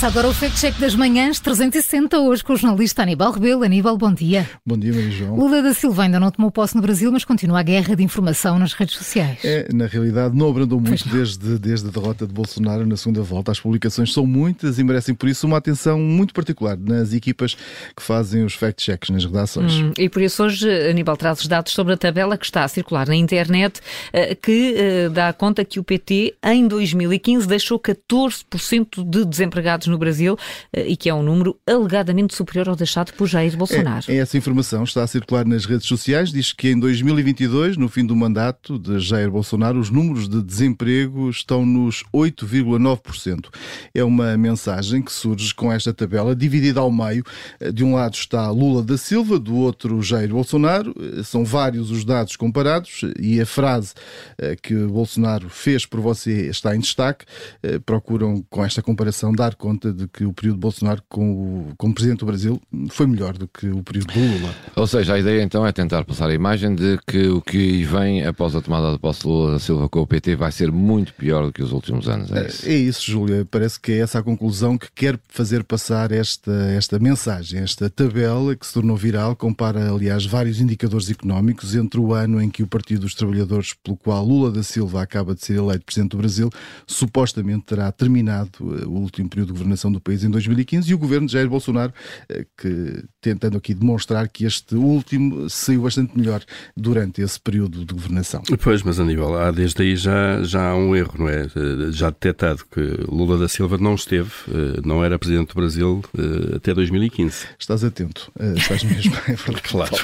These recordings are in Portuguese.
Começa agora o Fact Check das Manhãs 360, hoje com o jornalista Aníbal Rebelo. Aníbal, bom dia. Bom dia, Maria João. Lula da Silva ainda não tomou posse no Brasil, mas continua a guerra de informação nas redes sociais. É, na realidade, não abrandou muito desde, desde a derrota de Bolsonaro na segunda volta. As publicações são muitas e merecem, por isso, uma atenção muito particular nas equipas que fazem os fact-checks nas redações. Hum, e por isso, hoje, Aníbal traz os dados sobre a tabela que está a circular na internet, eh, que eh, dá conta que o PT, em 2015, deixou 14% de desempregados no Brasil eh, e que é um número alegadamente superior ao deixado por Jair Bolsonaro. É, é essa informação está a circular nas redes sociais. Diz que em 2022, no fim do mandato de Jair Bolsonaro, os números de desemprego estão nos 8,9%. É uma mensagem que surge com esta tabela dividida ao meio. Eh, de um lado está Lula da Silva, do outro Jair Bolsonaro. Eh, são vários os dados comparados e a frase que Bolsonaro fez por você está em destaque. Procuram com esta comparação dar conta de que o período de Bolsonaro como, como presidente do Brasil foi melhor do que o período de Lula. Ou seja, a ideia então é tentar passar a imagem de que o que vem após a tomada de posse de Lula da Silva com o PT vai ser muito pior do que os últimos anos. É isso, é isso Júlia. Parece que é essa a conclusão que quer fazer passar esta, esta mensagem, esta tabela que se tornou viral, compara, aliás, vários indicadores económicos entre o ano em que o Partido dos Trabalhadores, pelo qual Lula da Silva acaba de ser eleito presidente do Brasil, supostamente terá terminado eh, o último período de governação do país em 2015 e o governo de Jair Bolsonaro, eh, que tentando aqui demonstrar que este último saiu bastante melhor durante esse período de governação. Pois, mas Aníbal, há desde aí já, já há um erro, não é? Eh, já detectado que Lula da Silva não esteve, eh, não era presidente do Brasil até 2015. Estás atento, estás mesmo, é verdade. Claro.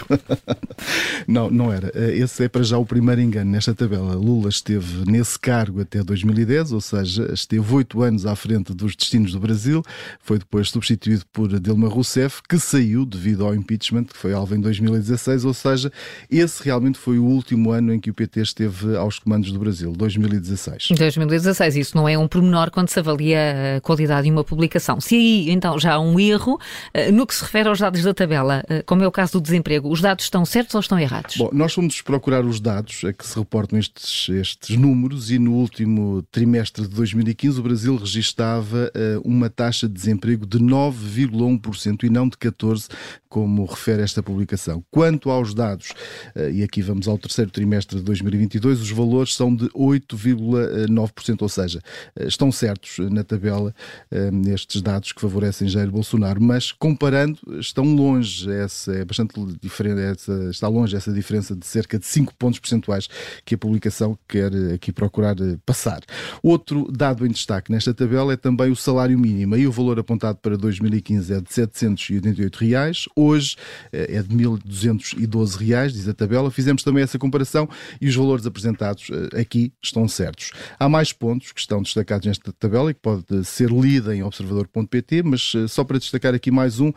não, não era. Esse é para já o primeiro engano nesta tabela. Lula esteve nesse cargo até 2010, ou seja, esteve oito anos à frente dos destinos do Brasil, foi depois substituído por Dilma Rousseff, que saiu devido ao impeachment, que foi alvo em 2016, ou seja, esse realmente foi o último ano em que o PT esteve aos comandos do Brasil, 2016. 2016, isso não é um pormenor quando se avalia a qualidade de uma publicação. Se aí então já há um erro, eh, no que se refere aos dados da tabela, eh, como é o caso do desemprego, os dados estão certos ou estão errados? Bom, nós fomos procurar os dados a que se reportam estes, estes números e no último trimestre de 2015 o Brasil registava uh, uma taxa de desemprego de 9,1% e não de 14%, como refere esta publicação. Quanto aos dados, eh, e aqui vamos ao terceiro trimestre de 2022, os valores são de 8,9%, ou seja, eh, estão certos na tabela nestes dados que favorecem Jair Bolsonaro, mas comparando, estão longe, essa é bastante diferente, essa, está longe essa diferença de cerca de 5 pontos percentuais que a publicação quer aqui procurar passar. Outro dado em destaque nesta tabela é também o salário mínimo. Aí o valor apontado para 2015 é de 788 reais, hoje eh, é de 1.212 reais, diz a tabela. Fizemos também essa comparação e os valores apresentados eh, aqui estão certos. Há mais pontos que estão destacados nesta tabela e que pode ser lida em observador.pt, mas eh, só para destacar aqui mais um,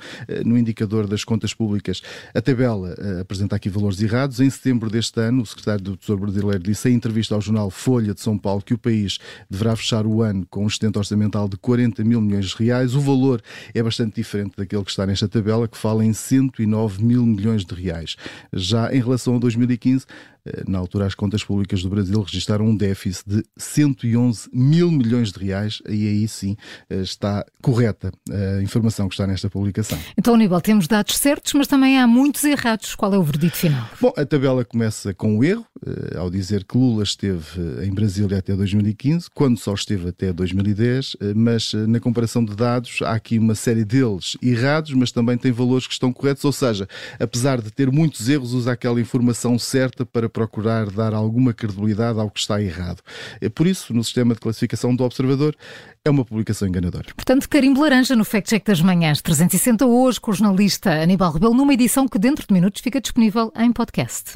no indicador das contas públicas, a tabela apresenta aqui valores errados. Em setembro deste ano, o secretário do Tesouro Brasileiro disse em entrevista ao jornal Folha de São Paulo que o país deverá fechar o ano com um excedente orçamental de 40 mil milhões de reais. O valor é bastante diferente daquele que está nesta tabela, que fala em 109 mil milhões de reais. Já em relação a 2015, eh, na altura as contas públicas do Brasil registraram um déficit de 111 mil milhões de reais e aí sim eh, está correta a informação que está nesta publicação. Então, Aníbal, temos dados certos, mas também há muitos errados. Qual é o verdito final? Bom, a tabela começa com o erro, eh, ao dizer que Lula esteve em Brasília até 2015, quando só esteve até 2010, mas na comparação de dados há aqui uma série deles errados, mas também tem valores que estão corretos, ou seja, apesar de ter muitos erros, usa aquela informação certa para procurar dar alguma credibilidade ao que está errado. É por isso, no sistema de classificação do observador, é uma publicação enganadora. Portanto, carimbo laranja no Fact Check das Manhãs 360 hoje com o jornalista Aníbal Rebelo, numa edição que dentro de minutos fica disponível em podcast.